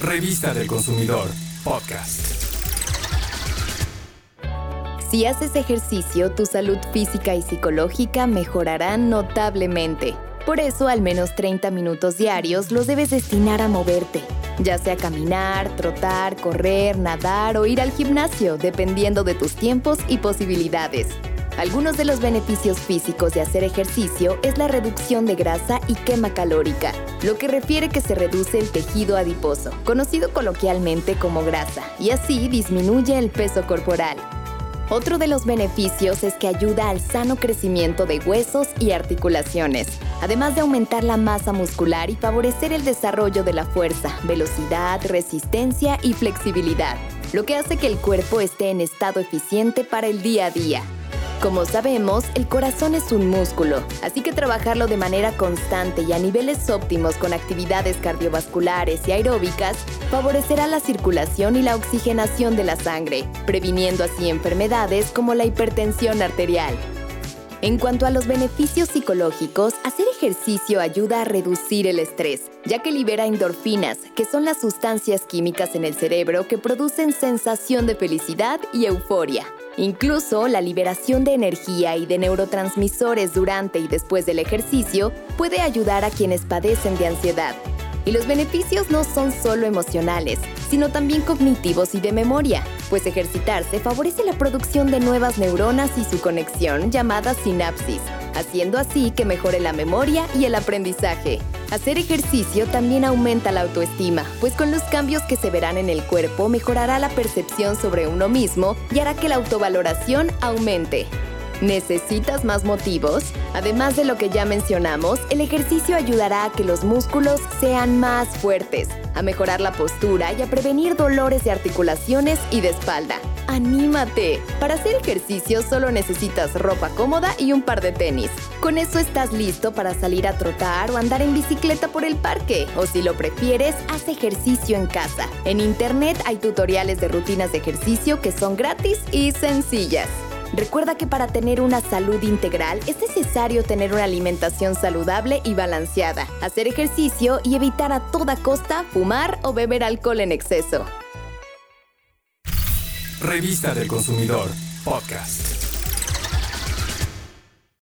Revista del Consumidor, podcast. Si haces ejercicio, tu salud física y psicológica mejorarán notablemente. Por eso, al menos 30 minutos diarios los debes destinar a moverte, ya sea caminar, trotar, correr, nadar o ir al gimnasio, dependiendo de tus tiempos y posibilidades. Algunos de los beneficios físicos de hacer ejercicio es la reducción de grasa y quema calórica, lo que refiere que se reduce el tejido adiposo, conocido coloquialmente como grasa, y así disminuye el peso corporal. Otro de los beneficios es que ayuda al sano crecimiento de huesos y articulaciones, además de aumentar la masa muscular y favorecer el desarrollo de la fuerza, velocidad, resistencia y flexibilidad, lo que hace que el cuerpo esté en estado eficiente para el día a día. Como sabemos, el corazón es un músculo, así que trabajarlo de manera constante y a niveles óptimos con actividades cardiovasculares y aeróbicas favorecerá la circulación y la oxigenación de la sangre, previniendo así enfermedades como la hipertensión arterial. En cuanto a los beneficios psicológicos, hacer ejercicio ayuda a reducir el estrés, ya que libera endorfinas, que son las sustancias químicas en el cerebro que producen sensación de felicidad y euforia. Incluso la liberación de energía y de neurotransmisores durante y después del ejercicio puede ayudar a quienes padecen de ansiedad. Y los beneficios no son solo emocionales, sino también cognitivos y de memoria, pues ejercitarse favorece la producción de nuevas neuronas y su conexión llamada sinapsis, haciendo así que mejore la memoria y el aprendizaje. Hacer ejercicio también aumenta la autoestima, pues con los cambios que se verán en el cuerpo mejorará la percepción sobre uno mismo y hará que la autovaloración aumente. ¿Necesitas más motivos? Además de lo que ya mencionamos, el ejercicio ayudará a que los músculos sean más fuertes, a mejorar la postura y a prevenir dolores de articulaciones y de espalda. ¡Anímate! Para hacer ejercicio solo necesitas ropa cómoda y un par de tenis. Con eso estás listo para salir a trotar o andar en bicicleta por el parque. O si lo prefieres, haz ejercicio en casa. En internet hay tutoriales de rutinas de ejercicio que son gratis y sencillas. Recuerda que para tener una salud integral es necesario tener una alimentación saludable y balanceada, hacer ejercicio y evitar a toda costa fumar o beber alcohol en exceso. Revista del Consumidor, podcast.